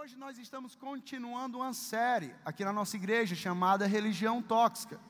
hoje nós estamos continuando uma série aqui na nossa igreja chamada Religião Tóxica.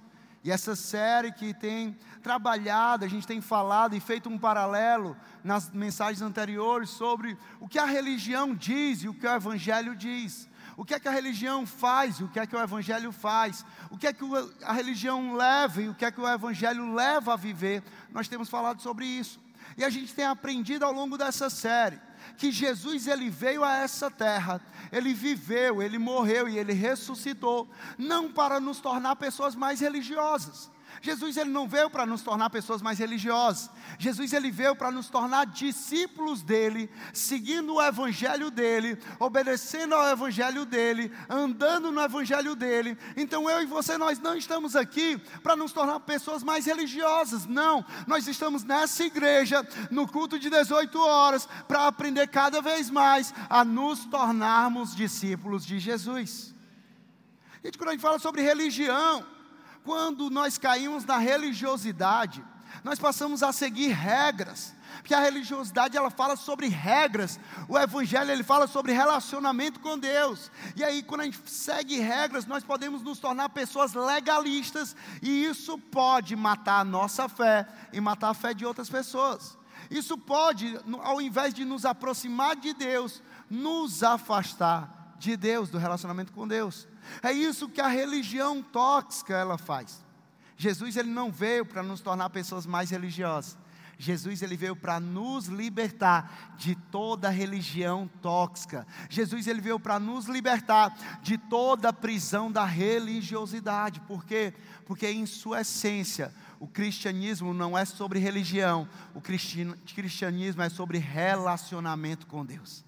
E essa série que tem trabalhado, a gente tem falado e feito um paralelo nas mensagens anteriores sobre o que a religião diz e o que o evangelho diz. O que é que a religião faz e o que é que o evangelho faz? O que é que a religião leva e o que é que o evangelho leva a viver? Nós temos falado sobre isso. E a gente tem aprendido ao longo dessa série que Jesus ele veio a essa terra, ele viveu, ele morreu e ele ressuscitou, não para nos tornar pessoas mais religiosas, Jesus ele não veio para nos tornar pessoas mais religiosas. Jesus ele veio para nos tornar discípulos dele, seguindo o evangelho dele, obedecendo ao evangelho dele, andando no evangelho dele. Então eu e você nós não estamos aqui para nos tornar pessoas mais religiosas. Não, nós estamos nessa igreja no culto de 18 horas para aprender cada vez mais a nos tornarmos discípulos de Jesus. Gente, quando a gente fala sobre religião, quando nós caímos na religiosidade, nós passamos a seguir regras, porque a religiosidade ela fala sobre regras, o evangelho ele fala sobre relacionamento com Deus. E aí quando a gente segue regras, nós podemos nos tornar pessoas legalistas e isso pode matar a nossa fé e matar a fé de outras pessoas. Isso pode, ao invés de nos aproximar de Deus, nos afastar de Deus, do relacionamento com Deus. É isso que a religião tóxica ela faz. Jesus ele não veio para nos tornar pessoas mais religiosas. Jesus ele veio para nos libertar de toda religião tóxica. Jesus ele veio para nos libertar de toda prisão da religiosidade. Por quê? Porque em sua essência, o cristianismo não é sobre religião, o cristianismo é sobre relacionamento com Deus.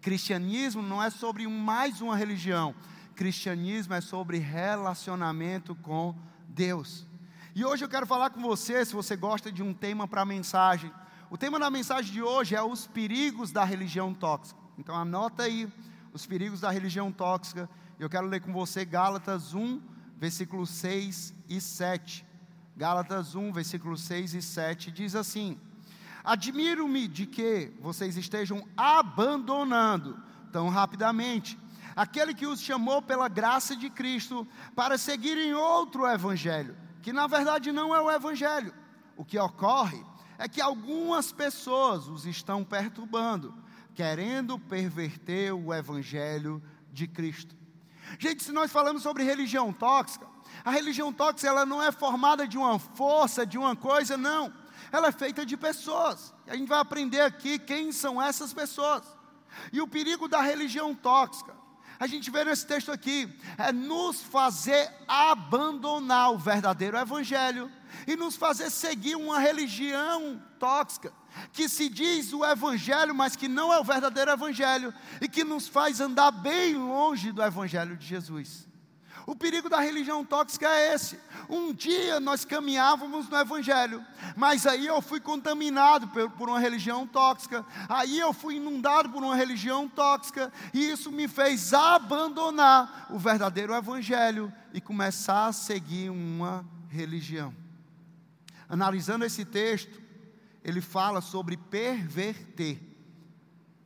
Cristianismo não é sobre mais uma religião, cristianismo é sobre relacionamento com Deus. E hoje eu quero falar com você, se você gosta de um tema para mensagem. O tema da mensagem de hoje é os perigos da religião tóxica. Então anota aí os perigos da religião tóxica. Eu quero ler com você Gálatas 1, versículos 6 e 7. Gálatas 1, versículos 6 e 7 diz assim: Admiro-me de que vocês estejam abandonando tão rapidamente aquele que os chamou pela graça de Cristo para seguirem outro evangelho, que na verdade não é o evangelho. O que ocorre é que algumas pessoas os estão perturbando, querendo perverter o evangelho de Cristo. Gente, se nós falamos sobre religião tóxica, a religião tóxica ela não é formada de uma força, de uma coisa, não. Ela é feita de pessoas. A gente vai aprender aqui quem são essas pessoas. E o perigo da religião tóxica a gente vê nesse texto aqui, é nos fazer abandonar o verdadeiro evangelho e nos fazer seguir uma religião tóxica, que se diz o evangelho, mas que não é o verdadeiro evangelho e que nos faz andar bem longe do evangelho de Jesus. O perigo da religião tóxica é esse. Um dia nós caminhávamos no Evangelho, mas aí eu fui contaminado por, uma religião tóxica, aí eu fui inundado por uma religião tóxica, e isso me fez abandonar o verdadeiro Evangelho e começar a seguir uma religião. Analisando esse texto, ele fala sobre perverter.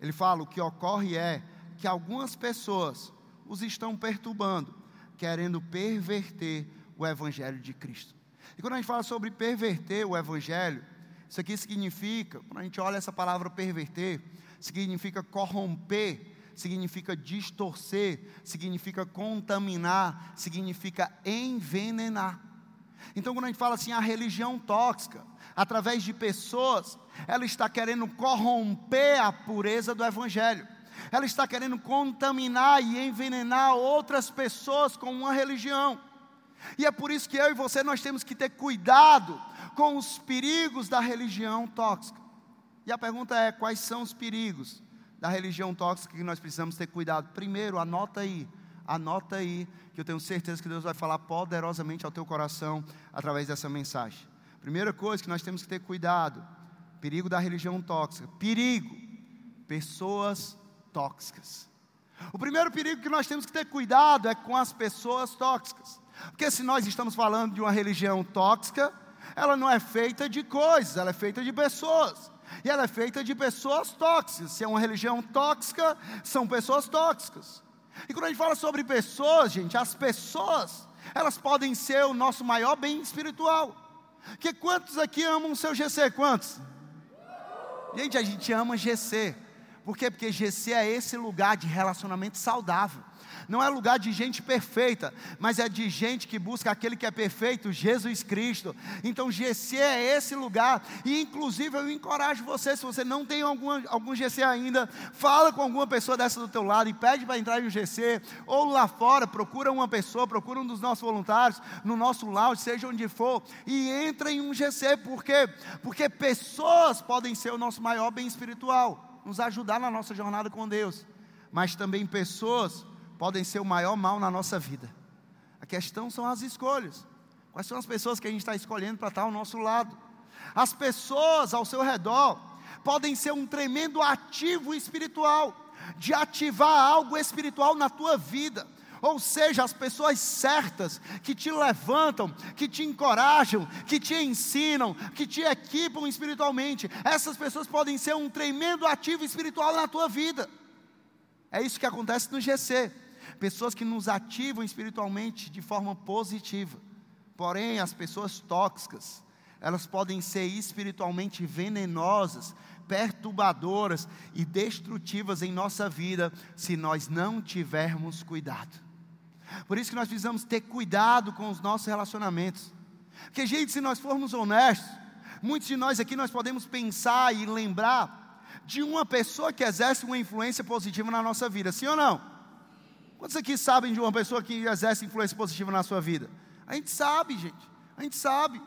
Ele fala: o que ocorre é que algumas pessoas os estão perturbando querendo perverter o Evangelho de Cristo. E quando a gente fala sobre perverter o Evangelho, isso aqui significa, quando a gente olha essa palavra perverter, significa corromper, significa distorcer, significa contaminar, significa envenenar. Então, quando a gente fala assim, a religião tóxica, através de pessoas, ela está querendo corromper a pureza do Evangelho ela está querendo contaminar e envenenar outras pessoas com uma religião. E é por isso que eu e você nós temos que ter cuidado com os perigos da religião tóxica. E a pergunta é: quais são os perigos da religião tóxica que nós precisamos ter cuidado? Primeiro, anota aí, anota aí, que eu tenho certeza que Deus vai falar poderosamente ao teu coração através dessa mensagem. Primeira coisa que nós temos que ter cuidado: perigo da religião tóxica. Perigo, pessoas tóxicas. O primeiro perigo que nós temos que ter cuidado é com as pessoas tóxicas. Porque se nós estamos falando de uma religião tóxica, ela não é feita de coisas, ela é feita de pessoas. E ela é feita de pessoas tóxicas. Se é uma religião tóxica, são pessoas tóxicas. E quando a gente fala sobre pessoas, gente, as pessoas, elas podem ser o nosso maior bem espiritual. Que quantos aqui amam o seu GC? Quantos? Gente, a gente ama GC. Por quê? Porque GC é esse lugar de relacionamento saudável não é lugar de gente perfeita, mas é de gente que busca aquele que é perfeito, Jesus Cristo. Então, GC é esse lugar, e inclusive eu encorajo você, se você não tem algum, algum GC ainda, fala com alguma pessoa dessa do teu lado e pede para entrar um GC, ou lá fora, procura uma pessoa, procura um dos nossos voluntários, no nosso lounge, seja onde for, e entra em um GC, por quê? Porque pessoas podem ser o nosso maior bem espiritual, nos ajudar na nossa jornada com Deus, mas também pessoas podem ser o maior mal na nossa vida. A questão são as escolhas. Quais são as pessoas que a gente está escolhendo para estar ao nosso lado? As pessoas ao seu redor podem ser um tremendo ativo espiritual, de ativar algo espiritual na tua vida. Ou seja, as pessoas certas que te levantam, que te encorajam, que te ensinam, que te equipam espiritualmente, essas pessoas podem ser um tremendo ativo espiritual na tua vida. É isso que acontece no GC pessoas que nos ativam espiritualmente de forma positiva. Porém, as pessoas tóxicas, elas podem ser espiritualmente venenosas, perturbadoras e destrutivas em nossa vida se nós não tivermos cuidado. Por isso que nós precisamos ter cuidado com os nossos relacionamentos. Porque, gente, se nós formos honestos, muitos de nós aqui nós podemos pensar e lembrar de uma pessoa que exerce uma influência positiva na nossa vida, sim ou não? Quantos aqui sabem de uma pessoa que exerce influência positiva na sua vida? A gente sabe, gente. A gente sabe.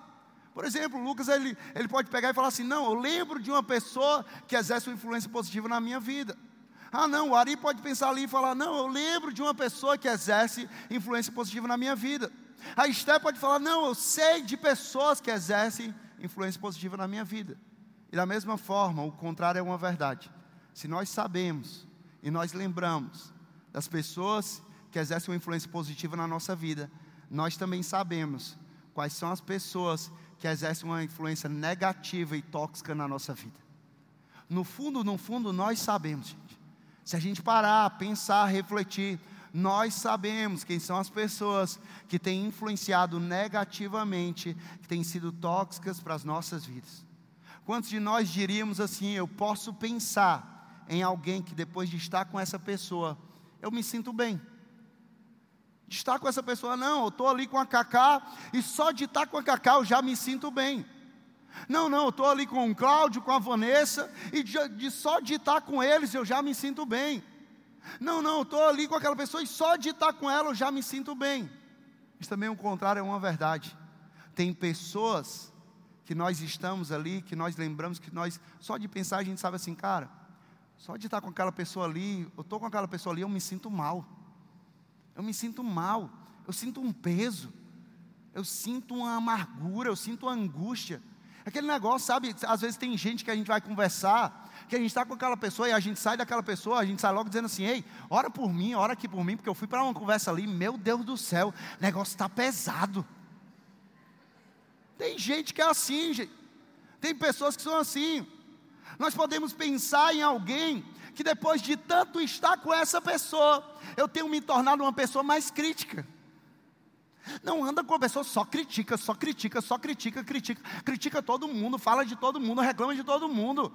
Por exemplo, Lucas ele, ele pode pegar e falar assim: Não, eu lembro de uma pessoa que exerce uma influência positiva na minha vida. Ah, não, o Ari pode pensar ali e falar: Não, eu lembro de uma pessoa que exerce influência positiva na minha vida. A Esté pode falar: Não, eu sei de pessoas que exercem influência positiva na minha vida. E da mesma forma, o contrário é uma verdade. Se nós sabemos e nós lembramos das pessoas que exercem uma influência positiva na nossa vida, nós também sabemos quais são as pessoas que exercem uma influência negativa e tóxica na nossa vida. No fundo, no fundo, nós sabemos. Se a gente parar, pensar, refletir, nós sabemos quem são as pessoas que têm influenciado negativamente, que têm sido tóxicas para as nossas vidas. Quantos de nós diríamos assim: eu posso pensar em alguém que depois de estar com essa pessoa, eu me sinto bem. De estar com essa pessoa, não, eu estou ali com a Cacá, e só de estar com a Cacá eu já me sinto bem. Não, não, eu estou ali com o Cláudio, com a Vanessa, e de, de, só de estar com eles eu já me sinto bem. Não, não, eu estou ali com aquela pessoa e só de estar com ela eu já me sinto bem. Isso também, o contrário, é uma verdade. Tem pessoas que nós estamos ali, que nós lembramos que nós, só de pensar, a gente sabe assim, cara, só de estar com aquela pessoa ali, eu estou com aquela pessoa ali, eu me sinto mal. Eu me sinto mal. Eu sinto um peso. Eu sinto uma amargura, eu sinto uma angústia. Aquele negócio, sabe? Às vezes tem gente que a gente vai conversar, que a gente está com aquela pessoa e a gente sai daquela pessoa, a gente sai logo dizendo assim: ei, ora por mim, ora aqui por mim, porque eu fui para uma conversa ali, meu Deus do céu, o negócio está pesado. Tem gente que é assim, gente. Tem pessoas que são assim. Nós podemos pensar em alguém que depois de tanto estar com essa pessoa, eu tenho me tornado uma pessoa mais crítica. Não anda com a pessoa, só critica, só critica, só critica, critica, critica todo mundo, fala de todo mundo, reclama de todo mundo.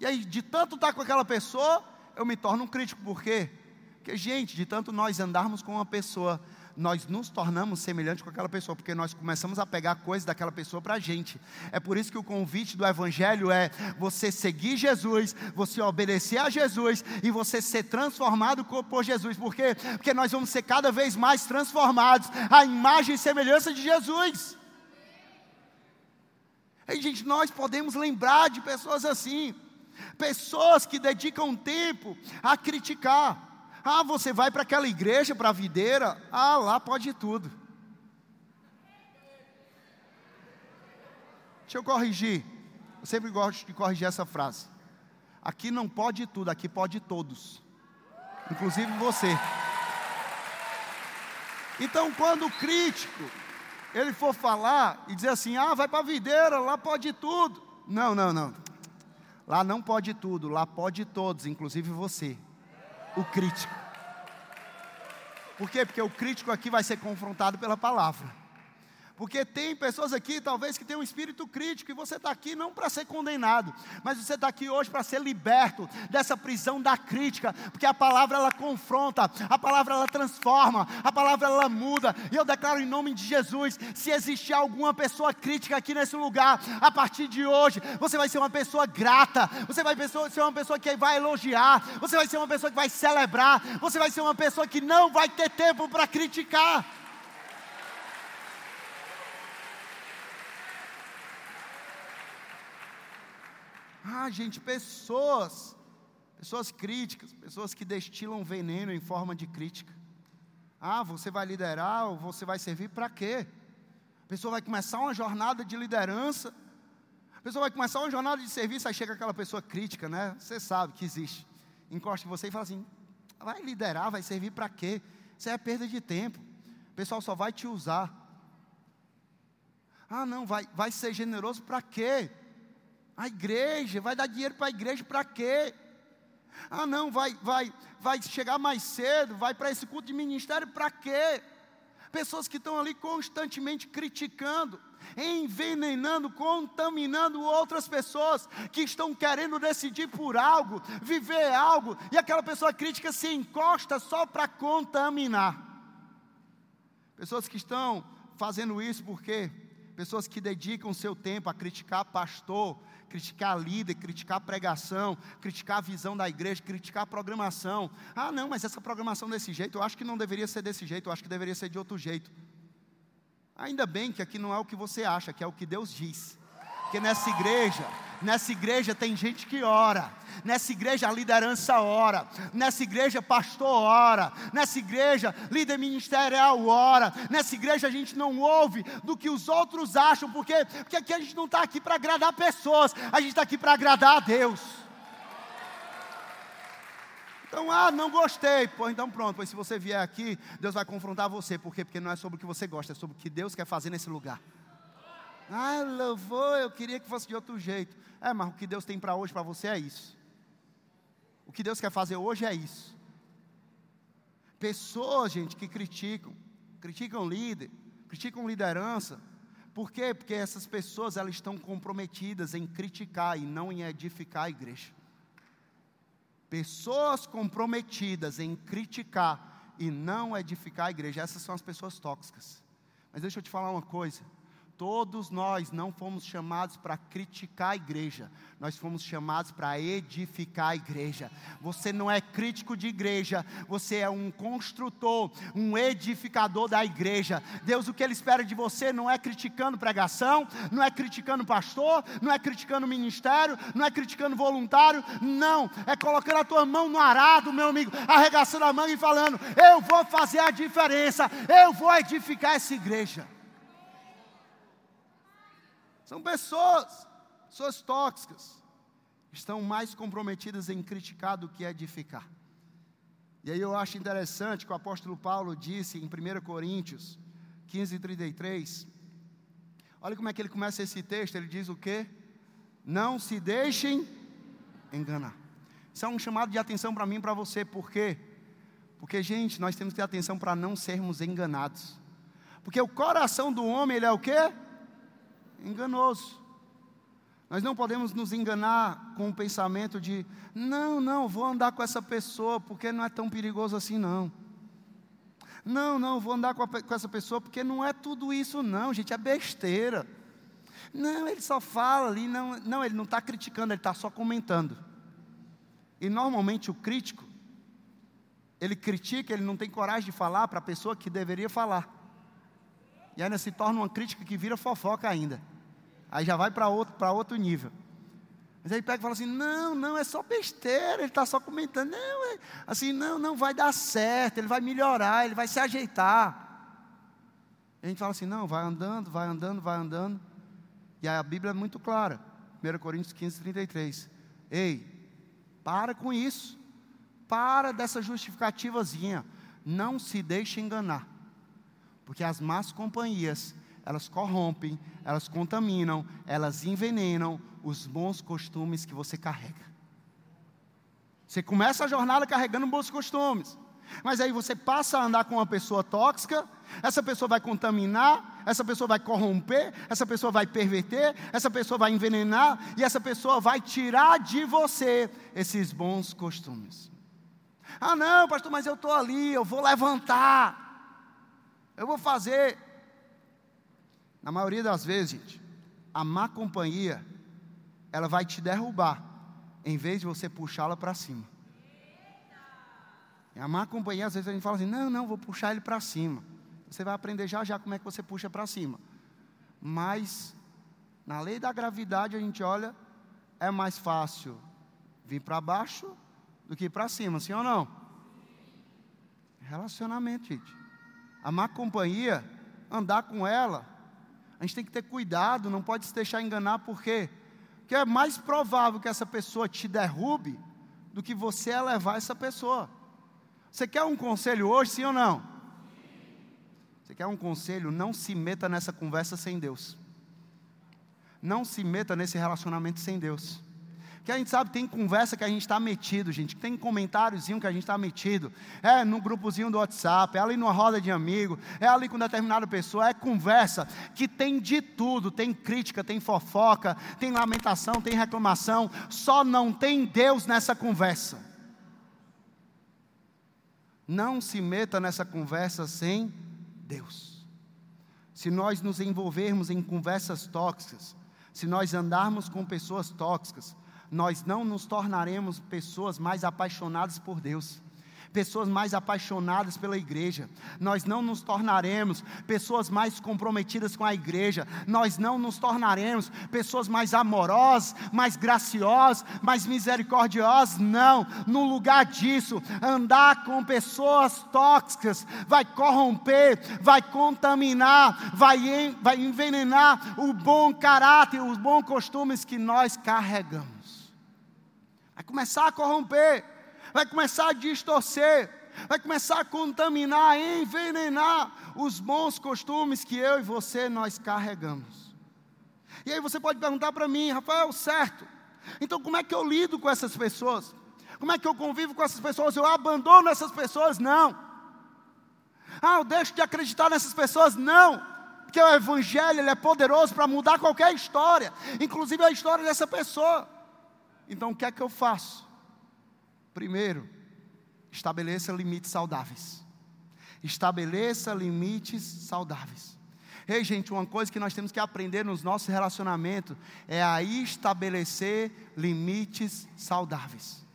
E aí, de tanto estar com aquela pessoa, eu me torno um crítico. Por quê? Porque, gente, de tanto nós andarmos com uma pessoa, nós nos tornamos semelhantes com aquela pessoa, porque nós começamos a pegar coisas daquela pessoa para a gente. É por isso que o convite do Evangelho é você seguir Jesus, você obedecer a Jesus e você ser transformado por Jesus. Por quê? Porque nós vamos ser cada vez mais transformados à imagem e semelhança de Jesus. E, gente, nós podemos lembrar de pessoas assim, pessoas que dedicam tempo a criticar ah, você vai para aquela igreja, para a videira? Ah, lá pode tudo. Deixa eu corrigir. Eu sempre gosto de corrigir essa frase. Aqui não pode tudo, aqui pode todos. Inclusive você. Então, quando o crítico ele for falar e dizer assim: "Ah, vai para a videira, lá pode tudo". Não, não, não. Lá não pode tudo, lá pode todos, inclusive você, o crítico. Por quê? Porque o crítico aqui vai ser confrontado pela palavra. Porque tem pessoas aqui, talvez, que têm um espírito crítico, e você está aqui não para ser condenado, mas você está aqui hoje para ser liberto dessa prisão da crítica, porque a palavra ela confronta, a palavra ela transforma, a palavra ela muda, e eu declaro em nome de Jesus: se existir alguma pessoa crítica aqui nesse lugar, a partir de hoje, você vai ser uma pessoa grata, você vai ser uma pessoa que vai elogiar, você vai ser uma pessoa que vai celebrar, você vai ser uma pessoa que não vai ter tempo para criticar. Ah, gente, pessoas, pessoas críticas, pessoas que destilam veneno em forma de crítica. Ah, você vai liderar ou você vai servir para quê? A pessoa vai começar uma jornada de liderança, a pessoa vai começar uma jornada de serviço, aí chega aquela pessoa crítica, né? Você sabe que existe. Encosta em você e fala assim: vai liderar, vai servir para quê? Isso é perda de tempo. O pessoal só vai te usar. Ah, não, vai, vai ser generoso para quê? A igreja, vai dar dinheiro para a igreja para quê? Ah, não, vai, vai, vai chegar mais cedo, vai para esse culto de ministério para quê? Pessoas que estão ali constantemente criticando, envenenando, contaminando outras pessoas que estão querendo decidir por algo, viver algo, e aquela pessoa crítica se encosta só para contaminar. Pessoas que estão fazendo isso porque pessoas que dedicam seu tempo a criticar pastor, criticar líder, criticar pregação, criticar a visão da igreja, criticar a programação. Ah, não, mas essa programação desse jeito, eu acho que não deveria ser desse jeito, eu acho que deveria ser de outro jeito. Ainda bem que aqui não é o que você acha, que é o que Deus diz. Porque nessa igreja, nessa igreja tem gente que ora, nessa igreja a liderança ora, nessa igreja pastor ora, nessa igreja líder ministerial ora, nessa igreja a gente não ouve do que os outros acham, porque, porque aqui a gente não está aqui para agradar pessoas, a gente está aqui para agradar a Deus. Então, ah, não gostei. Pô, então pronto, pois se você vier aqui, Deus vai confrontar você. Por quê? Porque não é sobre o que você gosta, é sobre o que Deus quer fazer nesse lugar. Ah, louvor, eu queria que fosse de outro jeito. É, mas o que Deus tem para hoje, para você é isso. O que Deus quer fazer hoje é isso. Pessoas, gente, que criticam, criticam líder, criticam liderança. Por quê? Porque essas pessoas elas estão comprometidas em criticar e não em edificar a igreja. Pessoas comprometidas em criticar e não edificar a igreja, essas são as pessoas tóxicas. Mas deixa eu te falar uma coisa. Todos nós não fomos chamados para criticar a igreja, nós fomos chamados para edificar a igreja. Você não é crítico de igreja, você é um construtor, um edificador da igreja. Deus, o que Ele espera de você não é criticando pregação, não é criticando pastor, não é criticando ministério, não é criticando voluntário, não, é colocando a tua mão no arado, meu amigo, arregaçando a manga e falando: Eu vou fazer a diferença, eu vou edificar essa igreja. São pessoas, pessoas tóxicas, estão mais comprometidas em criticar do que edificar. E aí eu acho interessante que o apóstolo Paulo disse em 1 Coríntios 15, 33. Olha como é que ele começa esse texto, ele diz o quê? Não se deixem enganar. Isso é um chamado de atenção para mim e para você, por quê? Porque, gente, nós temos que ter atenção para não sermos enganados. Porque o coração do homem, ele é o quê? Enganoso. Nós não podemos nos enganar com o pensamento de, não, não, vou andar com essa pessoa porque não é tão perigoso assim, não. Não, não, vou andar com, a, com essa pessoa porque não é tudo isso, não, gente, é besteira. Não, ele só fala ali, não, não ele não está criticando, ele está só comentando. E normalmente o crítico, ele critica, ele não tem coragem de falar para a pessoa que deveria falar. E ainda se torna uma crítica que vira fofoca ainda. Aí já vai para outro, outro nível. Mas aí pega e fala assim: não, não, é só besteira, ele está só comentando. Não, é, assim, não, não vai dar certo, ele vai melhorar, ele vai se ajeitar. E a gente fala assim: não, vai andando, vai andando, vai andando. E a Bíblia é muito clara. 1 Coríntios 15, 33. Ei, para com isso. Para dessa justificativazinha. Não se deixe enganar. Porque as más companhias elas corrompem, elas contaminam, elas envenenam os bons costumes que você carrega. Você começa a jornada carregando bons costumes. Mas aí você passa a andar com uma pessoa tóxica, essa pessoa vai contaminar, essa pessoa vai corromper, essa pessoa vai perverter, essa pessoa vai envenenar e essa pessoa vai tirar de você esses bons costumes. Ah, não, pastor, mas eu estou ali, eu vou levantar, eu vou fazer. Na maioria das vezes, gente, a má companhia, ela vai te derrubar, em vez de você puxá-la para cima. E a má companhia, às vezes a gente fala assim: não, não, vou puxar ele para cima. Você vai aprender já já como é que você puxa para cima. Mas, na lei da gravidade, a gente olha, é mais fácil vir para baixo do que para cima, sim ou não? Relacionamento, gente. A má companhia, andar com ela, a gente tem que ter cuidado, não pode se deixar enganar, por quê? Porque é mais provável que essa pessoa te derrube do que você elevar essa pessoa. Você quer um conselho hoje, sim ou não? Você quer um conselho? Não se meta nessa conversa sem Deus. Não se meta nesse relacionamento sem Deus. Que a gente sabe, tem conversa que a gente está metido, gente. Tem comentáriozinho que a gente está metido. É no grupozinho do WhatsApp, é ali numa roda de amigo, é ali com determinada pessoa. É conversa que tem de tudo: tem crítica, tem fofoca, tem lamentação, tem reclamação. Só não tem Deus nessa conversa. Não se meta nessa conversa sem Deus. Se nós nos envolvermos em conversas tóxicas, se nós andarmos com pessoas tóxicas, nós não nos tornaremos pessoas mais apaixonadas por Deus pessoas mais apaixonadas pela igreja, nós não nos tornaremos pessoas mais comprometidas com a igreja, nós não nos tornaremos pessoas mais amorosas, mais graciosas, mais misericordiosas, não, no lugar disso, andar com pessoas tóxicas vai corromper, vai contaminar, vai, vai envenenar o bom caráter, os bons costumes que nós carregamos, começar a corromper vai começar a distorcer, vai começar a contaminar, envenenar os bons costumes que eu e você nós carregamos. E aí você pode perguntar para mim, Rafael, certo? Então como é que eu lido com essas pessoas? Como é que eu convivo com essas pessoas? Eu abandono essas pessoas? Não. Ah, eu deixo de acreditar nessas pessoas? Não. Porque o Evangelho é poderoso para mudar qualquer história, inclusive a história dessa pessoa. Então o que é que eu faço? Primeiro, estabeleça limites saudáveis. Estabeleça limites saudáveis. Ei, gente, uma coisa que nós temos que aprender nos nossos relacionamentos é a estabelecer limites saudáveis.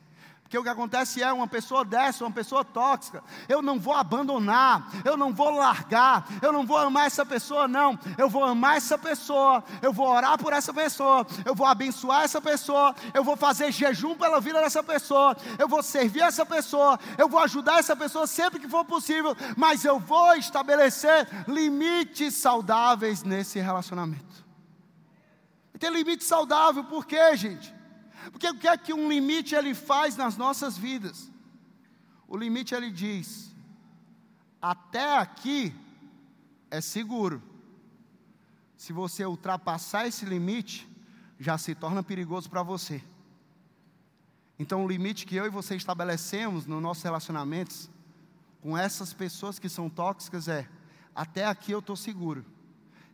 Porque o que acontece é uma pessoa dessa, uma pessoa tóxica, eu não vou abandonar, eu não vou largar, eu não vou amar essa pessoa, não. Eu vou amar essa pessoa, eu vou orar por essa pessoa, eu vou abençoar essa pessoa, eu vou fazer jejum pela vida dessa pessoa, eu vou servir essa pessoa, eu vou ajudar essa pessoa sempre que for possível, mas eu vou estabelecer limites saudáveis nesse relacionamento. E ter limite saudável, por quê, gente? Porque o que é que um limite ele faz nas nossas vidas? O limite ele diz: até aqui é seguro. Se você ultrapassar esse limite, já se torna perigoso para você. Então, o limite que eu e você estabelecemos nos nossos relacionamentos com essas pessoas que são tóxicas é: até aqui eu estou seguro.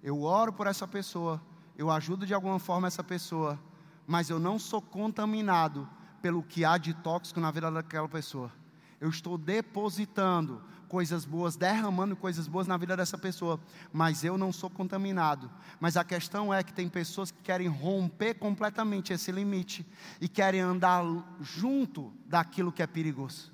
Eu oro por essa pessoa, eu ajudo de alguma forma essa pessoa, mas eu não sou contaminado pelo que há de tóxico na vida daquela pessoa. Eu estou depositando coisas boas, derramando coisas boas na vida dessa pessoa, mas eu não sou contaminado. Mas a questão é que tem pessoas que querem romper completamente esse limite e querem andar junto daquilo que é perigoso.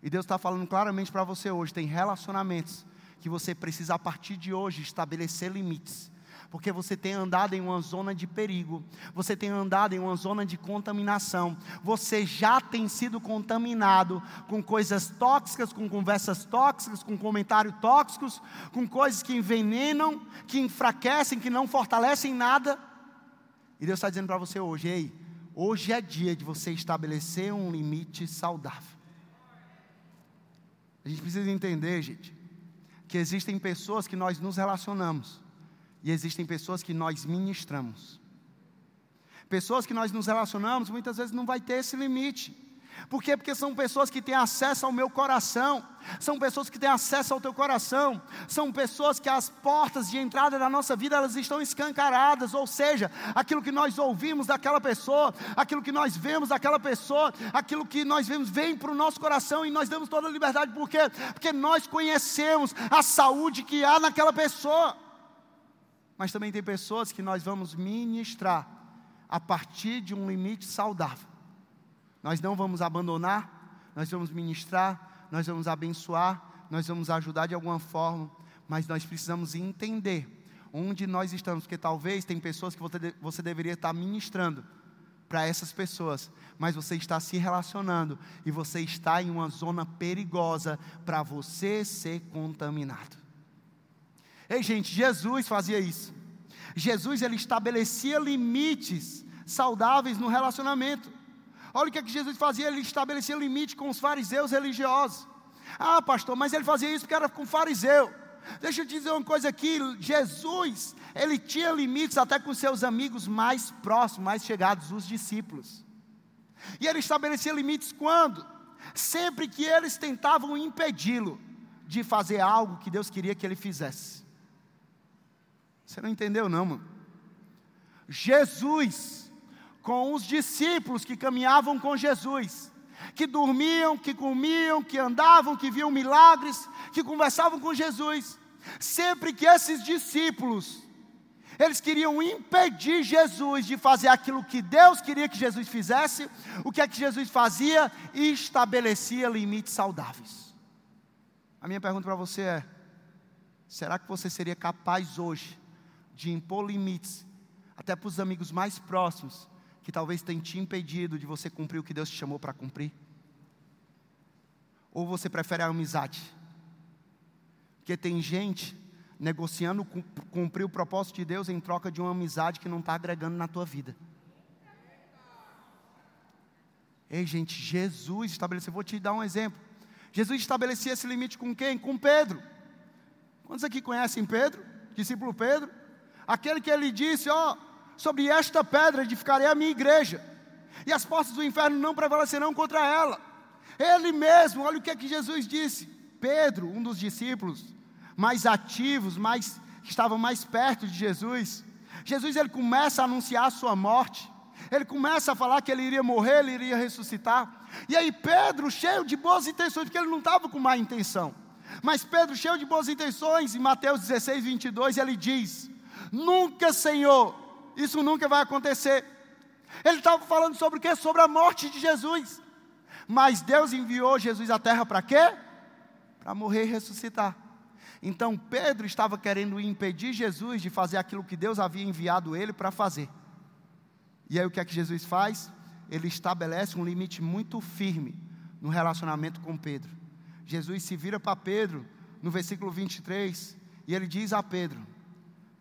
E Deus está falando claramente para você hoje: tem relacionamentos que você precisa, a partir de hoje, estabelecer limites porque você tem andado em uma zona de perigo, você tem andado em uma zona de contaminação, você já tem sido contaminado com coisas tóxicas, com conversas tóxicas, com comentários tóxicos, com coisas que envenenam, que enfraquecem, que não fortalecem nada. E Deus está dizendo para você hoje: ei, hoje é dia de você estabelecer um limite saudável. A gente precisa entender, gente, que existem pessoas que nós nos relacionamos E existem pessoas que nós ministramos. Pessoas que nós nos relacionamos, muitas vezes não vai ter esse limite. Por quê? Porque são pessoas que têm acesso ao meu coração, são pessoas que têm acesso ao teu coração, são pessoas que as portas de entrada da nossa vida elas estão escancaradas, ou seja, aquilo que nós ouvimos daquela pessoa, aquilo que nós vemos daquela pessoa, aquilo que nós vemos vem para o nosso coração e nós damos toda a liberdade, por quê? Porque nós conhecemos a saúde que há naquela pessoa. Mas também tem pessoas que nós vamos ministrar a partir de um limite saudável. Nós não vamos abandonar, nós vamos ministrar, nós vamos abençoar, nós vamos ajudar de alguma forma, mas nós precisamos entender onde nós estamos, porque talvez tem pessoas que você, você deveria estar ministrando para essas pessoas, mas você está se relacionando e você está em uma zona perigosa para você ser contaminado. Ei, gente, Jesus fazia isso. Jesus ele estabelecia limites saudáveis no relacionamento. Olha o que, é que Jesus fazia, ele estabelecia limite com os fariseus religiosos. Ah, pastor, mas ele fazia isso porque era com fariseu. Deixa eu te dizer uma coisa aqui: Jesus, ele tinha limites até com seus amigos mais próximos, mais chegados, os discípulos. E ele estabelecia limites quando? Sempre que eles tentavam impedi-lo de fazer algo que Deus queria que ele fizesse. Você não entendeu, não, mano? Jesus, com os discípulos que caminhavam com Jesus, que dormiam, que comiam, que andavam, que viam milagres, que conversavam com Jesus. Sempre que esses discípulos, eles queriam impedir Jesus de fazer aquilo que Deus queria que Jesus fizesse, o que é que Jesus fazia? Estabelecia limites saudáveis. A minha pergunta para você é: será que você seria capaz hoje de impor limites, até para os amigos mais próximos, que talvez tenha te impedido de você cumprir o que Deus te chamou para cumprir? Ou você prefere a amizade? Porque tem gente negociando cumprir o propósito de Deus em troca de uma amizade que não está agregando na tua vida. Ei, gente, Jesus estabeleceu, vou te dar um exemplo. Jesus estabelecia esse limite com quem? Com Pedro. Quantos aqui conhecem Pedro? Discípulo Pedro? Aquele que ele disse, ó, sobre esta pedra edificarei a minha igreja, e as portas do inferno não prevalecerão contra ela. Ele mesmo, olha o que é que Jesus disse. Pedro, um dos discípulos mais ativos, mais que estavam mais perto de Jesus. Jesus ele começa a anunciar a sua morte. Ele começa a falar que ele iria morrer, ele iria ressuscitar. E aí Pedro, cheio de boas intenções, porque ele não estava com má intenção. Mas Pedro, cheio de boas intenções, em Mateus 16, 22, ele diz: Nunca, Senhor, isso nunca vai acontecer. Ele estava falando sobre o que? Sobre a morte de Jesus. Mas Deus enviou Jesus à terra para quê? Para morrer e ressuscitar. Então Pedro estava querendo impedir Jesus de fazer aquilo que Deus havia enviado ele para fazer. E aí o que é que Jesus faz? Ele estabelece um limite muito firme no relacionamento com Pedro. Jesus se vira para Pedro no versículo 23 e ele diz a Pedro: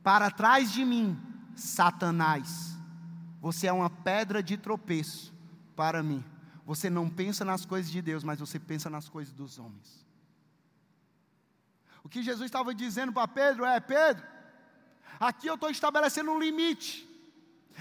Para trás de mim, Satanás, você é uma pedra de tropeço para mim. Você não pensa nas coisas de Deus, mas você pensa nas coisas dos homens. O que Jesus estava dizendo para Pedro é: Pedro, aqui eu estou estabelecendo um limite.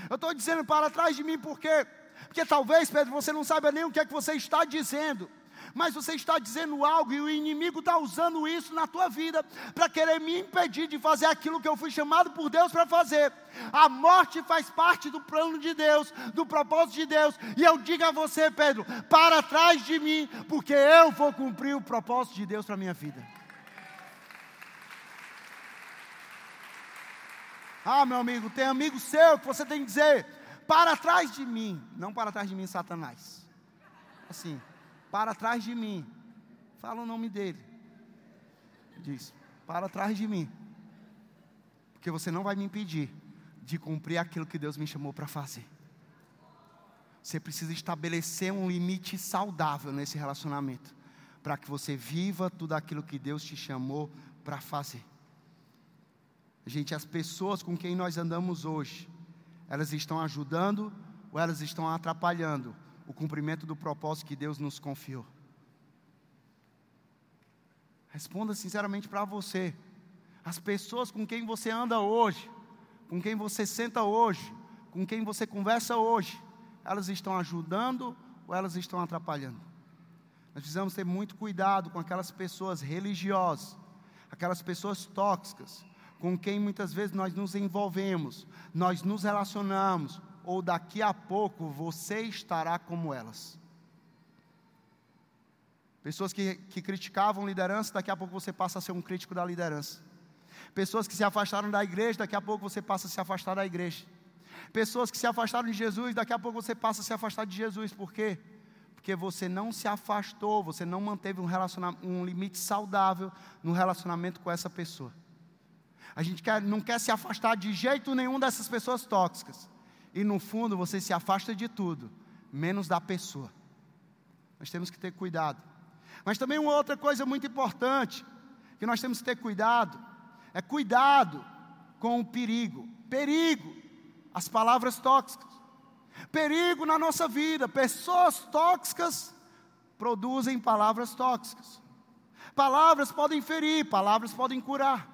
Eu estou dizendo para trás de mim, por quê? Porque talvez, Pedro, você não saiba nem o que é que você está dizendo mas você está dizendo algo e o inimigo está usando isso na tua vida para querer me impedir de fazer aquilo que eu fui chamado por Deus para fazer. A morte faz parte do plano de Deus, do propósito de Deus, e eu digo a você, Pedro, para trás de mim, porque eu vou cumprir o propósito de Deus para minha vida. Ah, meu amigo, tem amigo seu que você tem que dizer: para trás de mim, não para trás de mim, Satanás. Assim, para trás de mim. Fala o nome dele. Diz: Para trás de mim. Porque você não vai me impedir de cumprir aquilo que Deus me chamou para fazer. Você precisa estabelecer um limite saudável nesse relacionamento, para que você viva tudo aquilo que Deus te chamou para fazer. Gente, as pessoas com quem nós andamos hoje, elas estão ajudando ou elas estão atrapalhando o cumprimento do propósito que Deus nos confiou? Responda sinceramente para você. As pessoas com quem você anda hoje, com quem você senta hoje, com quem você conversa hoje, elas estão ajudando ou elas estão atrapalhando? Nós precisamos ter muito cuidado com aquelas pessoas religiosas, aquelas pessoas tóxicas, com quem muitas vezes nós nos envolvemos, nós nos relacionamos, ou daqui a pouco você estará como elas. Pessoas que, que criticavam liderança, daqui a pouco você passa a ser um crítico da liderança. Pessoas que se afastaram da igreja, daqui a pouco você passa a se afastar da igreja. Pessoas que se afastaram de Jesus, daqui a pouco você passa a se afastar de Jesus. Por quê? Porque você não se afastou, você não manteve um, um limite saudável no relacionamento com essa pessoa. A gente quer, não quer se afastar de jeito nenhum dessas pessoas tóxicas. E no fundo você se afasta de tudo, menos da pessoa. Nós temos que ter cuidado. Mas também uma outra coisa muito importante que nós temos que ter cuidado é cuidado com o perigo. Perigo, as palavras tóxicas. Perigo na nossa vida. Pessoas tóxicas produzem palavras tóxicas. Palavras podem ferir, palavras podem curar.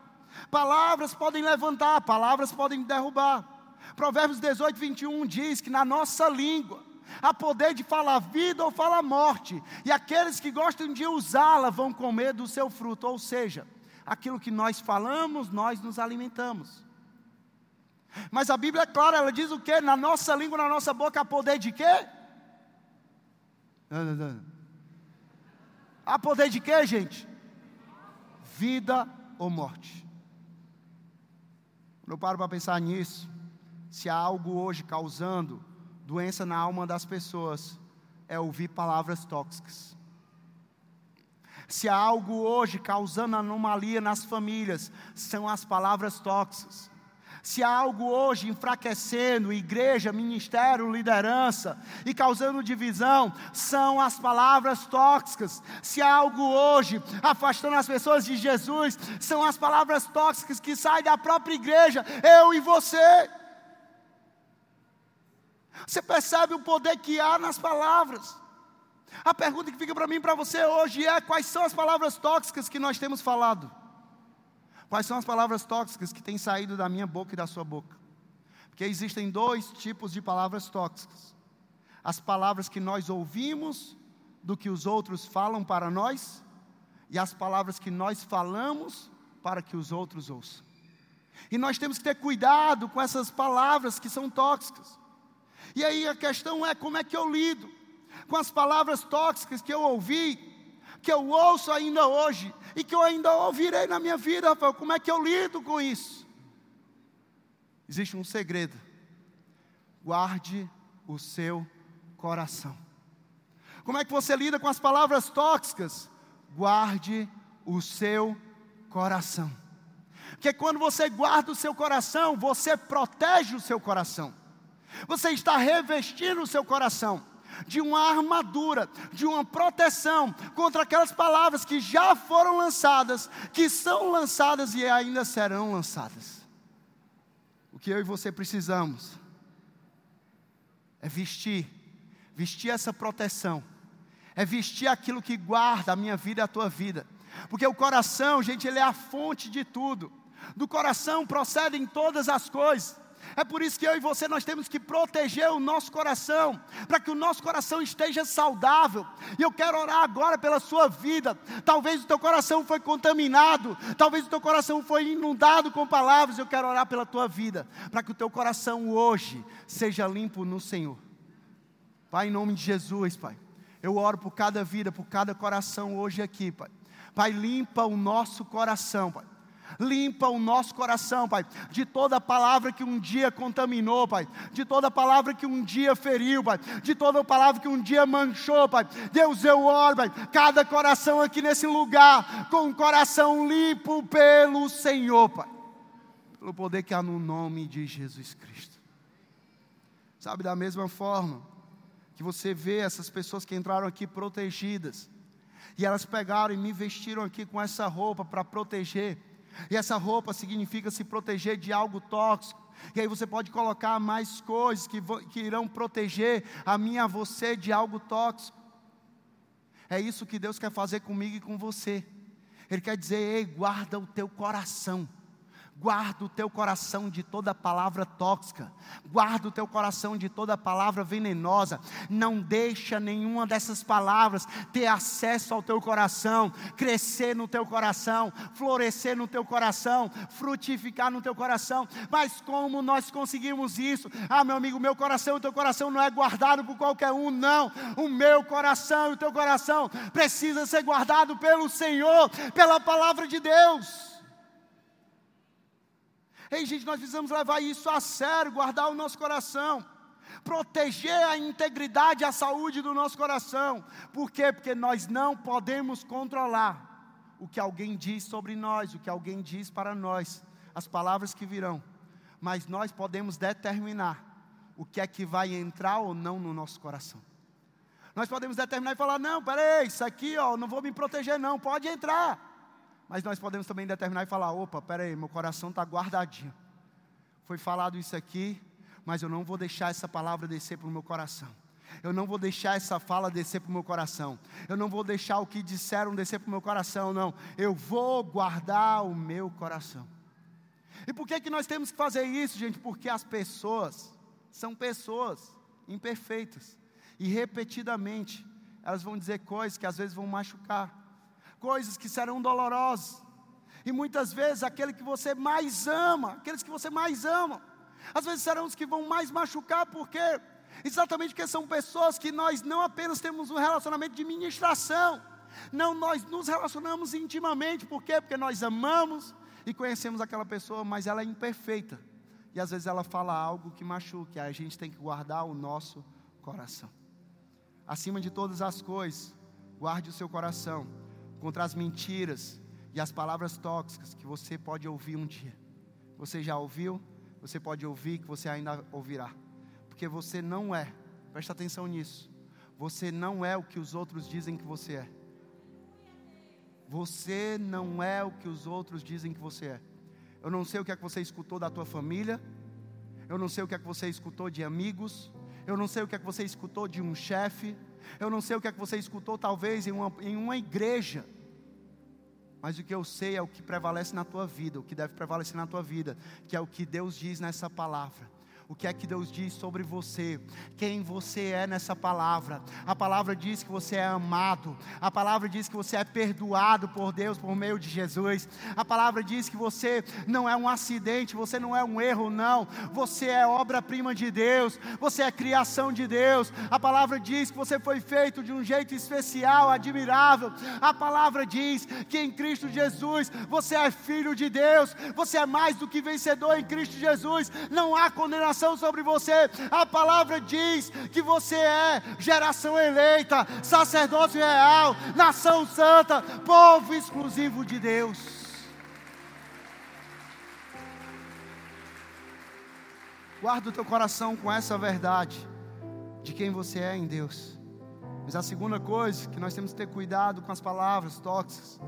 Palavras podem levantar, palavras podem derrubar. Provérbios 18, 21 diz que na nossa língua há poder de falar vida ou falar morte, e aqueles que gostam de usá-la vão comer do seu fruto, ou seja, aquilo que nós falamos, nós nos alimentamos. Mas a Bíblia é clara, ela diz o que? Na nossa língua, na nossa boca, há poder de quê? Há poder de quê, gente? Vida ou morte. Quando eu paro para pensar nisso, se há algo hoje causando doença na alma das pessoas, é ouvir palavras tóxicas. Se há algo hoje causando anomalia nas famílias, são as palavras tóxicas. Se há algo hoje enfraquecendo igreja, ministério, liderança e causando divisão, são as palavras tóxicas. Se há algo hoje afastando as pessoas de Jesus, são as palavras tóxicas que saem da própria igreja, eu e você. Você percebe o poder que há nas palavras. A pergunta que fica para mim e para você hoje é: quais são as palavras tóxicas que nós temos falado? Quais são as palavras tóxicas que têm saído da minha boca e da sua boca? Porque existem dois tipos de palavras tóxicas: as palavras que nós ouvimos do que os outros falam para nós, e as palavras que nós falamos para que os outros ouçam. E nós temos que ter cuidado com essas palavras que são tóxicas. E aí a questão é como é que eu lido com as palavras tóxicas que eu ouvi, que eu ouço ainda hoje e que eu ainda ouvirei na minha vida, Rafael. Como é que eu lido com isso? Existe um segredo. Guarde o seu coração. Como é que você lida com as palavras tóxicas? Guarde o seu coração. Porque quando você guarda o seu coração, você protege o seu coração. Você está revestindo o seu coração de uma armadura, de uma proteção contra aquelas palavras que já foram lançadas, que são lançadas e ainda serão lançadas. O que eu e você precisamos é vestir, vestir essa proteção, é vestir aquilo que guarda a minha vida e a tua vida, porque o coração, gente, ele é a fonte de tudo. Do coração procedem todas as coisas. É por isso que eu e você nós temos que proteger o nosso coração, para que o nosso coração esteja saudável. E eu quero orar agora pela sua vida. Talvez o teu coração foi contaminado, talvez o teu coração foi inundado com palavras. Eu quero orar pela tua vida, para que o teu coração hoje seja limpo no Senhor. Pai, em nome de Jesus, Pai. Eu oro por cada vida, por cada coração hoje aqui, Pai. Pai, limpa o nosso coração, Pai Limpa o nosso coração, Pai, de toda palavra que um dia contaminou, Pai, de toda palavra que um dia feriu, Pai, de toda palavra que um dia manchou, Pai. Deus, eu oro, Pai, cada coração aqui nesse lugar, com um coração limpo pelo Senhor, Pai, pelo poder que há no nome de Jesus Cristo. Sabe, da mesma forma que você vê essas pessoas que entraram aqui protegidas, e elas pegaram e me vestiram aqui com essa roupa para proteger. E essa roupa significa se proteger de algo tóxico. E aí você pode colocar mais coisas que, que irão proteger a mim e a você de algo tóxico. É isso que Deus quer fazer comigo e com você. Ele quer dizer: ei, guarda o teu coração. Guarda o teu coração de toda palavra tóxica. Guarda o teu coração de toda palavra venenosa. Não deixa nenhuma dessas palavras ter acesso ao teu coração, crescer no teu coração, florescer no teu coração, frutificar no teu coração. Mas como nós conseguimos isso? Ah, meu amigo, meu coração, o teu coração não é guardado por qualquer um, não. O meu coração e o teu coração precisa ser guardado pelo Senhor, pela palavra de Deus. Ei, gente, nós precisamos levar isso a sério, guardar o nosso coração, proteger a integridade a saúde do nosso coração. Por quê? Porque nós não podemos controlar o que alguém diz sobre nós, o que alguém diz para nós, as palavras que virão, mas nós podemos determinar o que é que vai entrar ou não no nosso coração. Nós podemos determinar e falar: não, peraí, isso aqui, ó, não vou me proteger, não, pode entrar. Mas nós podemos também determinar e falar: opa, peraí, meu coração está guardadinho. Foi falado isso aqui, mas eu não vou deixar essa palavra descer para o meu coração. Eu não vou deixar essa fala descer para o meu coração. Eu não vou deixar o que disseram descer para o meu coração, não. Eu vou guardar o meu coração. E por que, que nós temos que fazer isso, gente? Porque as pessoas são pessoas imperfeitas. E repetidamente, elas vão dizer coisas que às vezes vão machucar coisas que serão dolorosas. E muitas vezes aquele que você mais ama, aqueles que você mais ama, às vezes serão os que vão mais machucar, porque exatamente porque são pessoas que nós não apenas temos um relacionamento de ministração, não, nós nos relacionamos intimamente, por quê? Porque nós amamos e conhecemos aquela pessoa, mas ela é imperfeita. E às vezes ela fala algo que machuca, e a gente tem que guardar o nosso coração. Acima de todas as coisas, guarde o seu coração contra as mentiras e as palavras tóxicas que você pode ouvir um dia. Você já ouviu, você pode ouvir, que você ainda ouvirá. Porque você não é, presta atenção nisso. Você não é o que os outros dizem que você é. Você não é o que os outros dizem que você é. Eu não sei o que é que você escutou da tua família. Eu não sei o que é que você escutou de amigos. Eu não sei o que é que você escutou de um chefe. Eu não sei o que é que você escutou, talvez, em uma, em uma igreja. Mas o que eu sei é o que prevalece na tua vida, o que deve prevalecer na tua vida, que é o que Deus diz nessa palavra o que é que Deus diz sobre você, quem você é nessa palavra. A palavra diz que você é amado, a palavra diz que você é perdoado por Deus por meio de Jesus, a palavra diz que você não é um acidente, você não é um erro, não, você é obra-prima de Deus, você é criação de Deus. A palavra diz que você foi feito de um jeito especial, admirável. A palavra diz que em Cristo Jesus você é filho de Deus, você é mais do que vencedor em Cristo Jesus, não há condenação sobre você. A palavra diz que você é geração eleita, sacerdócio real, nação santa, povo exclusivo de Deus. Guarda o teu coração com essa verdade de quem você é em Deus. Mas a segunda coisa que nós temos que ter cuidado com as palavras tóxicas.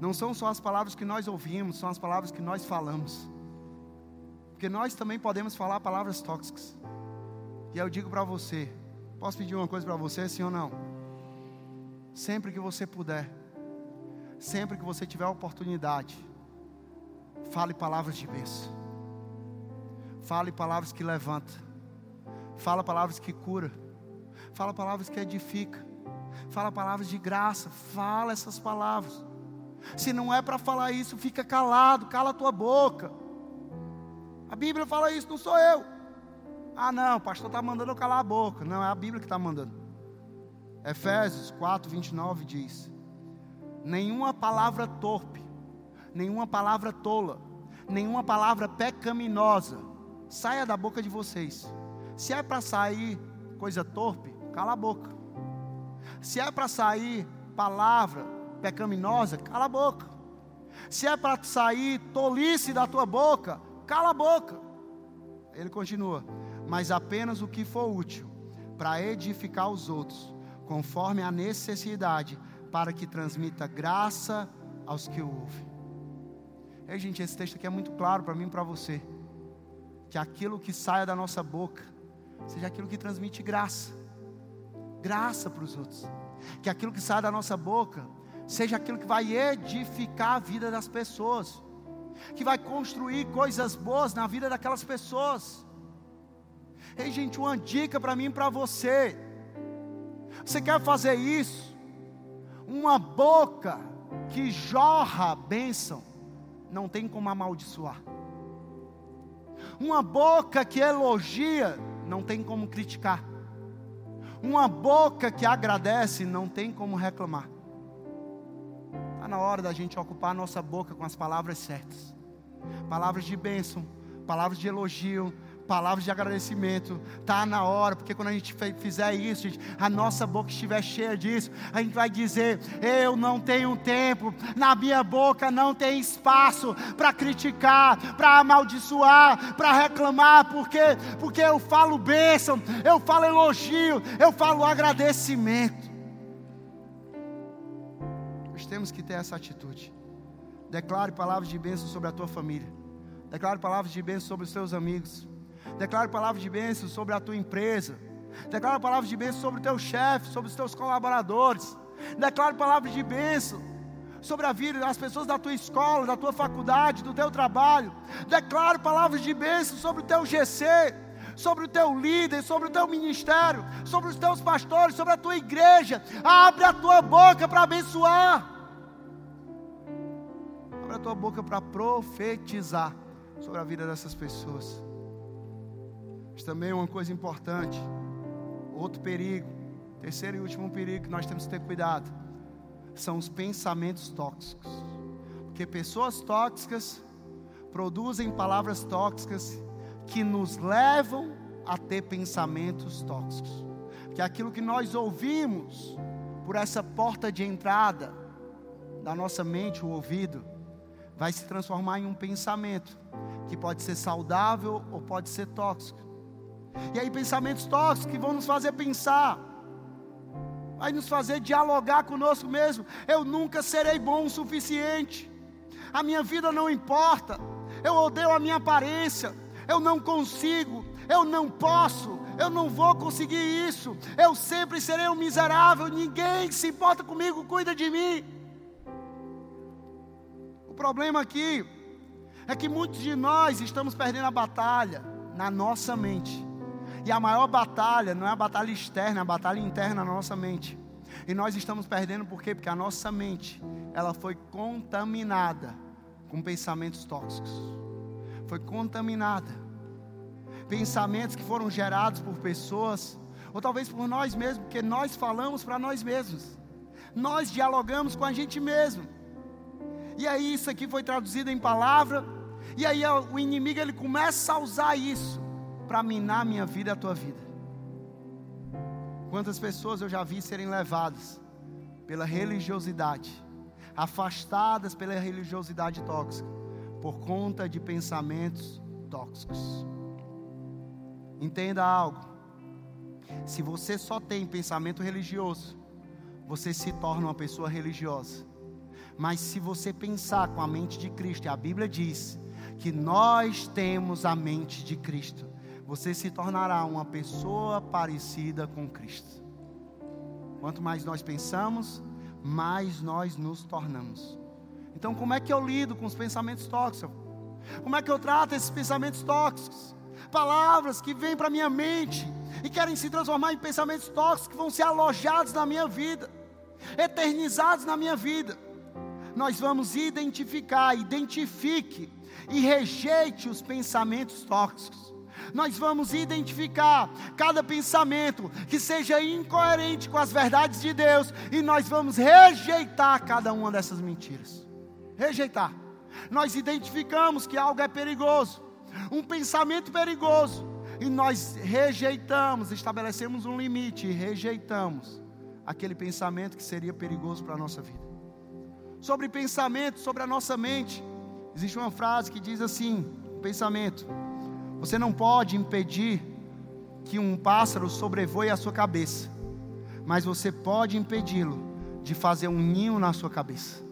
Não são só as palavras que nós ouvimos, são as palavras que nós falamos. Porque nós também podemos falar palavras tóxicas. E eu digo para você: posso pedir uma coisa para você, sim ou não? Sempre que você puder, sempre que você tiver a oportunidade, fale palavras de bênção. Fale palavras que levantam. Fala palavras que cura. Fala palavras que edifica. Fala palavras de graça. Fala essas palavras. Se não é para falar isso, fica calado, cala a tua boca. A Bíblia fala isso, não sou eu. Ah, não, o pastor está mandando eu calar a boca. Não, é a Bíblia que está mandando. Efésios 4, 29 diz: Nenhuma palavra torpe, nenhuma palavra tola, nenhuma palavra pecaminosa saia da boca de vocês. Se é para sair coisa torpe, cala a boca. Se é para sair palavra pecaminosa, cala a boca. Se é para sair tolice da tua boca, cala a boca. Ele continua: mas apenas o que for útil para edificar os outros, conforme a necessidade, para que transmita graça aos que o ouvem. Ei, gente, esse texto aqui é muito claro para mim e para você. Que aquilo que saia da nossa boca seja aquilo que transmite graça, graça para os outros. Que aquilo que sai da nossa boca seja aquilo que vai edificar a vida das pessoas. Que vai construir coisas boas na vida daquelas pessoas. Ei, gente, uma dica para mim e para você. Você quer fazer isso? Uma boca que jorra bênção, não tem como amaldiçoar. Uma boca que elogia, não tem como criticar. Uma boca que agradece, não tem como reclamar. Está na hora da gente ocupar a nossa boca com as palavras certas palavras de bênção, palavras de elogio, palavras de agradecimento. Tá na hora, porque quando a gente fizer isso, gente, a nossa boca estiver cheia disso, a gente vai dizer: eu não tenho tempo, na minha boca não tem espaço para criticar, para amaldiçoar, para reclamar, porque porque eu falo bênção, eu falo elogio, eu falo agradecimento. Nós temos que ter essa atitude. Declare palavras de bênção sobre a tua família. Declare palavras de bênção sobre os teus amigos. Declare palavras de bênção sobre a tua empresa. Declare palavras de bênção sobre o teu chefe, sobre os teus colaboradores. Declare palavras de bênção sobre a vida das pessoas da tua escola, da tua faculdade, do teu trabalho. Declare palavras de bênção sobre o teu GC, sobre o teu líder, sobre o teu ministério, sobre os teus pastores, sobre a tua igreja. Abre a tua boca para abençoar. Tua boca para profetizar sobre a vida dessas pessoas. Mas também uma coisa importante, outro perigo, terceiro e último perigo que nós temos que ter cuidado, são os pensamentos tóxicos. Porque pessoas tóxicas produzem palavras tóxicas que nos levam a ter pensamentos tóxicos. Que aquilo que nós ouvimos por essa porta de entrada da nossa mente, o ouvido, vai se transformar em um pensamento que pode ser saudável ou pode ser tóxico. E aí, pensamentos tóxicos que vão nos fazer pensar, vai nos fazer dialogar conosco mesmo. Eu nunca serei bom o suficiente, a minha vida não importa, eu odeio a minha aparência, eu não consigo, eu não posso, eu não vou conseguir isso, eu sempre serei um miserável, ninguém se importa comigo, cuida de mim. O problema aqui é que muitos de nós estamos perdendo a batalha na nossa mente. E a maior batalha não é a batalha externa, é a batalha interna na nossa mente. E nós estamos perdendo por quê? Porque a nossa mente, ela foi contaminada com pensamentos tóxicos. Foi contaminada. Pensamentos que foram gerados por pessoas, ou talvez por nós mesmos, porque nós falamos para nós mesmos. Nós dialogamos com a gente mesmo. E aí isso aqui foi traduzido em palavra. E aí o inimigo ele começa a usar isso para minar a minha vida e a tua vida. Quantas pessoas eu já vi serem levadas pela religiosidade, afastadas pela religiosidade tóxica, por conta de pensamentos tóxicos. Entenda algo. Se você só tem pensamento religioso, você se torna uma pessoa religiosa. Mas se você pensar com a mente de Cristo, e a Bíblia diz que nós temos a mente de Cristo, você se tornará uma pessoa parecida com Cristo. Quanto mais nós pensamos, mais nós nos tornamos. Então, como é que eu lido com os pensamentos tóxicos? Como é que eu trato esses pensamentos tóxicos? Palavras que vêm para minha mente e querem se transformar em pensamentos tóxicos que vão ser alojados na minha vida, eternizados na minha vida nós vamos identificar, identifique e rejeite os pensamentos tóxicos. Nós vamos identificar cada pensamento que seja incoerente com as verdades de Deus e nós vamos rejeitar cada uma dessas mentiras. Rejeitar. Nós identificamos que algo é perigoso, um pensamento perigoso, e nós rejeitamos, estabelecemos um limite e rejeitamos aquele pensamento que seria perigoso para a nossa vida sobre pensamento, sobre a nossa mente. Existe uma frase que diz assim: pensamento. Você não pode impedir que um pássaro sobrevoe a sua cabeça, mas você pode impedi-lo de fazer um ninho na sua cabeça.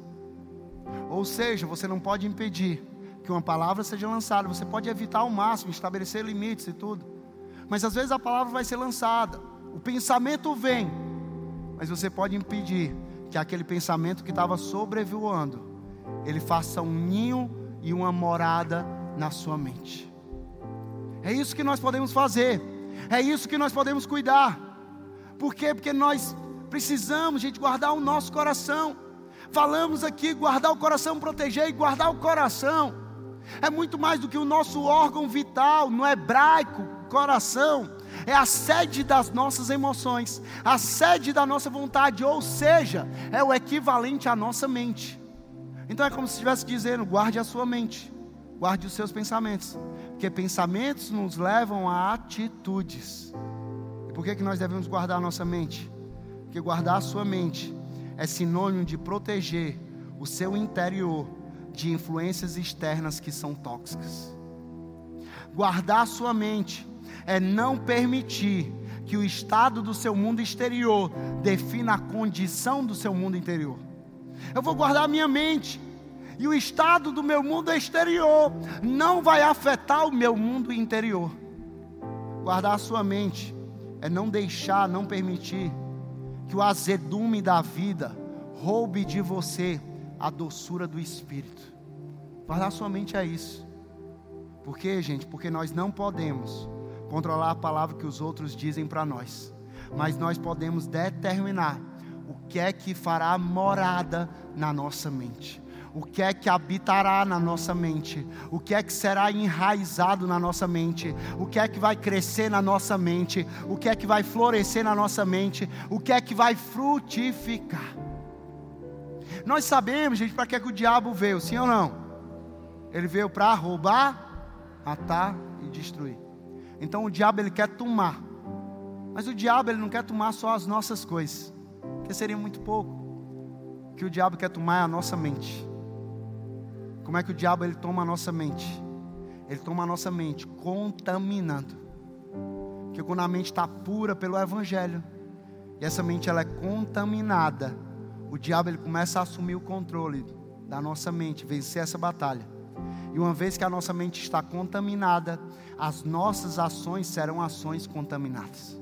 Ou seja, você não pode impedir que uma palavra seja lançada, você pode evitar ao máximo, estabelecer limites e tudo. Mas às vezes a palavra vai ser lançada, o pensamento vem, mas você pode impedir que aquele pensamento que estava sobrevoando, ele faça um ninho e uma morada na sua mente. É isso que nós podemos fazer. É isso que nós podemos cuidar. Por quê? Porque nós precisamos, gente, guardar o nosso coração. Falamos aqui, guardar o coração, proteger e guardar o coração. É muito mais do que o nosso órgão vital, no hebraico, coração. É a sede das nossas emoções, a sede da nossa vontade, ou seja, é o equivalente à nossa mente. Então é como se estivesse dizendo: guarde a sua mente, guarde os seus pensamentos, porque pensamentos nos levam a atitudes. E por que, que nós devemos guardar a nossa mente? Porque guardar a sua mente é sinônimo de proteger o seu interior de influências externas que são tóxicas. Guardar a sua mente é não permitir que o estado do seu mundo exterior defina a condição do seu mundo interior. Eu vou guardar minha mente e o estado do meu mundo exterior não vai afetar o meu mundo interior. Guardar a sua mente é não deixar, não permitir que o azedume da vida roube de você a doçura do espírito. Guardar a sua mente é isso. Por quê, gente? Porque nós não podemos controlar a palavra que os outros dizem para nós, mas nós podemos determinar o que é que fará morada na nossa mente o que é que habitará na nossa mente, o que é que será enraizado na nossa mente, o que é que vai crescer na nossa mente, o que é que vai florescer na nossa mente, o que é que vai frutificar. Nós sabemos, gente, para que, é que o diabo veio, sim ou não? Ele veio para roubar, matar e destruir. Então o diabo ele quer tomar. Mas o diabo ele não quer tomar só as nossas coisas, que seria muito pouco. O que o diabo quer tomar é a nossa mente. Como é que o diabo ele toma a nossa mente? Ele toma a nossa mente contaminando. Porque quando a mente está pura pelo Evangelho, e essa mente ela é contaminada, o diabo ele começa a assumir o controle da nossa mente, vencer essa batalha. E uma vez que a nossa mente está contaminada, as nossas ações serão ações contaminadas.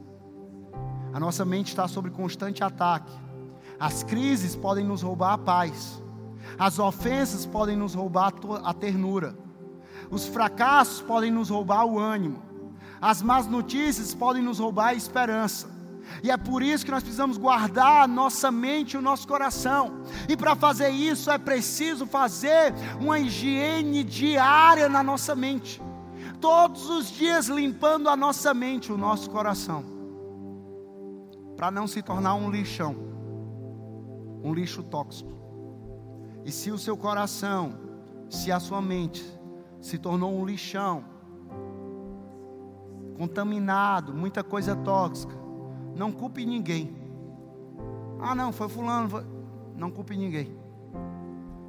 A nossa mente está sob constante ataque. As crises podem nos roubar a paz. As ofensas podem nos roubar a ternura. Os fracassos podem nos roubar o ânimo. As más notícias podem nos roubar a esperança. E é por isso que nós precisamos guardar a nossa mente e o nosso coração. E para fazer isso é preciso fazer uma higiene diária na nossa mente. Todos os dias limpando a nossa mente, o nosso coração. Para não se tornar um lixão, um lixo tóxico. E se o seu coração, se a sua mente se tornou um lixão, contaminado, muita coisa tóxica, não culpe ninguém. Ah, não, foi fulano, foi... não culpe ninguém.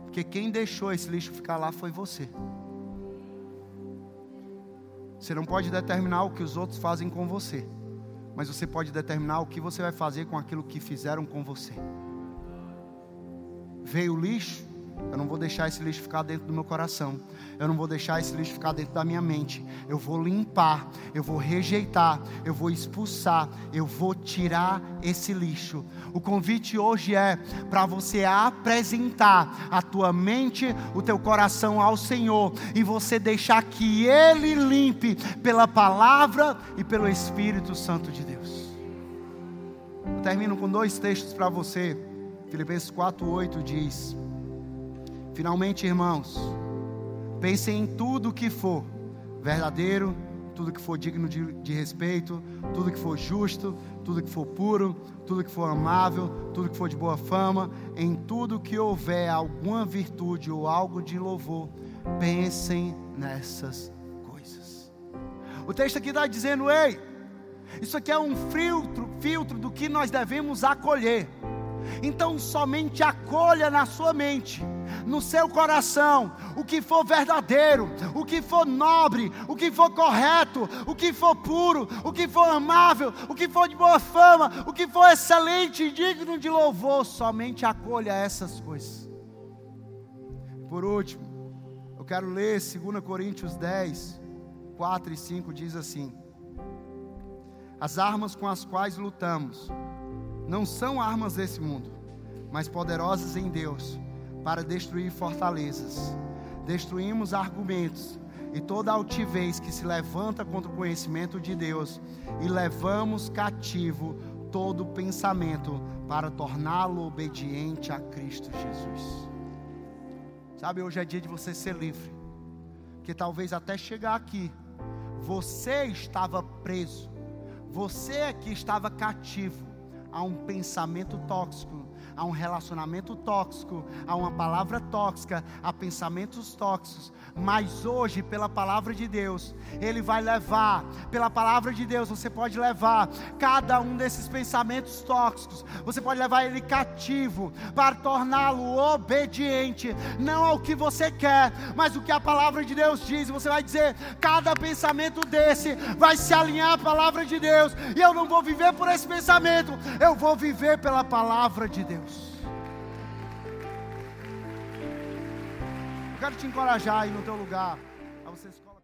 Porque quem deixou esse lixo ficar lá foi você. Você não pode determinar o que os outros fazem com você, mas você pode determinar o que você vai fazer com aquilo que fizeram com você. Veio o lixo, eu não vou deixar esse lixo ficar dentro do meu coração. Eu não vou deixar esse lixo ficar dentro da minha mente. Eu vou limpar, eu vou rejeitar, eu vou expulsar, eu vou tirar esse lixo. O convite hoje é para você apresentar a tua mente, o teu coração ao Senhor e você deixar que ele limpe pela palavra e pelo Espírito Santo de Deus. Eu termino com dois textos para você. Filipenses 4:8 diz: Finalmente, irmãos, pensem em tudo que for verdadeiro, tudo que for digno de, de, respeito, tudo que for justo, tudo que for puro, tudo que for amável, tudo que for de boa fama, em tudo que houver alguma virtude ou algo de louvor, pensem nessas coisas. O texto aqui está dizendo: ei, isso aqui é um filtro, filtro do que nós devemos acolher. Então, somente acolha na sua mente no seu coração o que for verdadeiro, o que for nobre, o que for correto, o que for puro, o que for amável, o que for de boa fama, o que for excelente e digno de louvor, somente acolha essas coisas. Por último, eu quero ler 2 Coríntios 10, 4 e 5 diz assim: As armas com as quais lutamos não são armas desse mundo, mas poderosas em Deus para destruir fortalezas. destruímos argumentos e toda altivez que se levanta contra o conhecimento de Deus e levamos cativo todo pensamento para torná-lo obediente a Cristo Jesus. Sabe, hoje é dia de você ser livre, que talvez até chegar aqui, você estava preso, você é que estava cativo a um pensamento tóxico a um relacionamento tóxico, a uma palavra tóxica, a pensamentos tóxicos. Mas hoje, pela palavra de Deus, Ele vai levar, pela palavra de Deus, você pode levar cada um desses pensamentos tóxicos, você pode levar ele cativo, para torná-lo obediente, não ao que você quer, mas o que a palavra de Deus diz. Você vai dizer: cada pensamento desse vai se alinhar à palavra de Deus, e eu não vou viver por esse pensamento, eu vou viver pela palavra de Deus. Quero te encorajar aí no teu lugar.